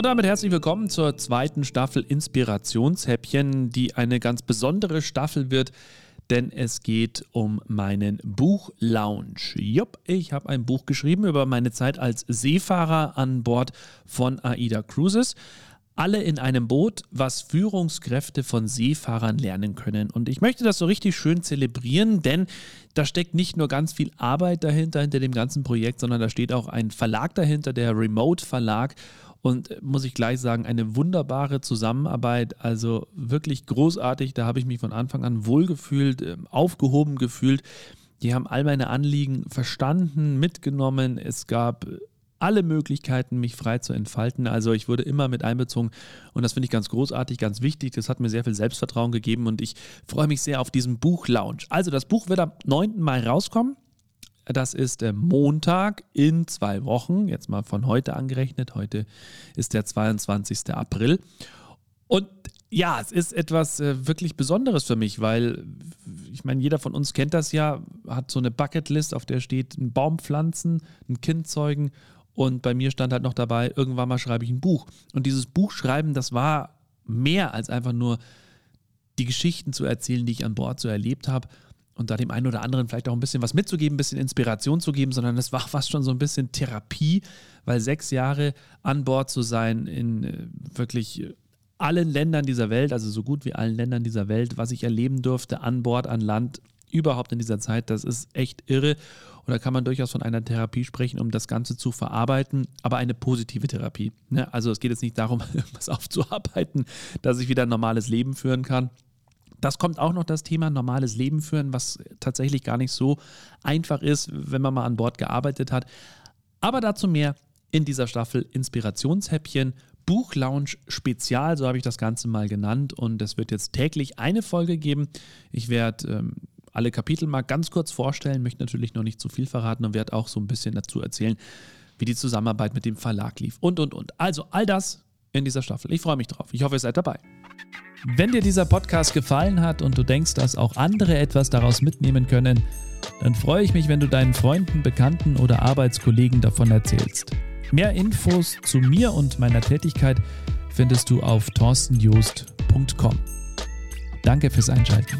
Und damit herzlich willkommen zur zweiten Staffel Inspirationshäppchen, die eine ganz besondere Staffel wird, denn es geht um meinen Buch-Lounge. Jupp, ich habe ein Buch geschrieben über meine Zeit als Seefahrer an Bord von AIDA Cruises. Alle in einem Boot, was Führungskräfte von Seefahrern lernen können. Und ich möchte das so richtig schön zelebrieren, denn da steckt nicht nur ganz viel Arbeit dahinter, hinter dem ganzen Projekt, sondern da steht auch ein Verlag dahinter, der Remote Verlag. Und äh, muss ich gleich sagen, eine wunderbare Zusammenarbeit, also wirklich großartig. Da habe ich mich von Anfang an wohlgefühlt, ähm, aufgehoben gefühlt. Die haben all meine Anliegen verstanden, mitgenommen. Es gab äh, alle Möglichkeiten, mich frei zu entfalten. Also ich wurde immer mit einbezogen und das finde ich ganz großartig, ganz wichtig. Das hat mir sehr viel Selbstvertrauen gegeben und ich freue mich sehr auf diesen Buch-Lounge. Also das Buch wird am 9. Mai rauskommen. Das ist der Montag in zwei Wochen, jetzt mal von heute angerechnet. Heute ist der 22. April. Und ja, es ist etwas äh, wirklich Besonderes für mich, weil ich meine, jeder von uns kennt das ja, hat so eine Bucketlist, auf der steht ein Baum pflanzen, ein Kind zeugen und bei mir stand halt noch dabei, irgendwann mal schreibe ich ein Buch. Und dieses Buchschreiben, das war mehr als einfach nur die Geschichten zu erzählen, die ich an Bord so erlebt habe, und da dem einen oder anderen vielleicht auch ein bisschen was mitzugeben, ein bisschen Inspiration zu geben, sondern es war fast schon so ein bisschen Therapie, weil sechs Jahre an Bord zu sein in äh, wirklich allen Ländern dieser Welt, also so gut wie allen Ländern dieser Welt, was ich erleben durfte an Bord, an Land, überhaupt in dieser Zeit, das ist echt irre. Und da kann man durchaus von einer Therapie sprechen, um das Ganze zu verarbeiten, aber eine positive Therapie. Ne? Also es geht jetzt nicht darum, irgendwas aufzuarbeiten, dass ich wieder ein normales Leben führen kann, das kommt auch noch das Thema normales Leben führen, was tatsächlich gar nicht so einfach ist, wenn man mal an Bord gearbeitet hat. Aber dazu mehr in dieser Staffel Inspirationshäppchen. Buchlounge Spezial, so habe ich das Ganze mal genannt. Und es wird jetzt täglich eine Folge geben. Ich werde ähm, alle Kapitel mal ganz kurz vorstellen, möchte natürlich noch nicht zu viel verraten und werde auch so ein bisschen dazu erzählen, wie die Zusammenarbeit mit dem Verlag lief und, und, und. Also all das in dieser Staffel. Ich freue mich drauf. Ich hoffe, ihr seid dabei. Wenn dir dieser Podcast gefallen hat und du denkst, dass auch andere etwas daraus mitnehmen können, dann freue ich mich, wenn du deinen Freunden, Bekannten oder Arbeitskollegen davon erzählst. Mehr Infos zu mir und meiner Tätigkeit findest du auf torstenjoost.com. Danke fürs Einschalten.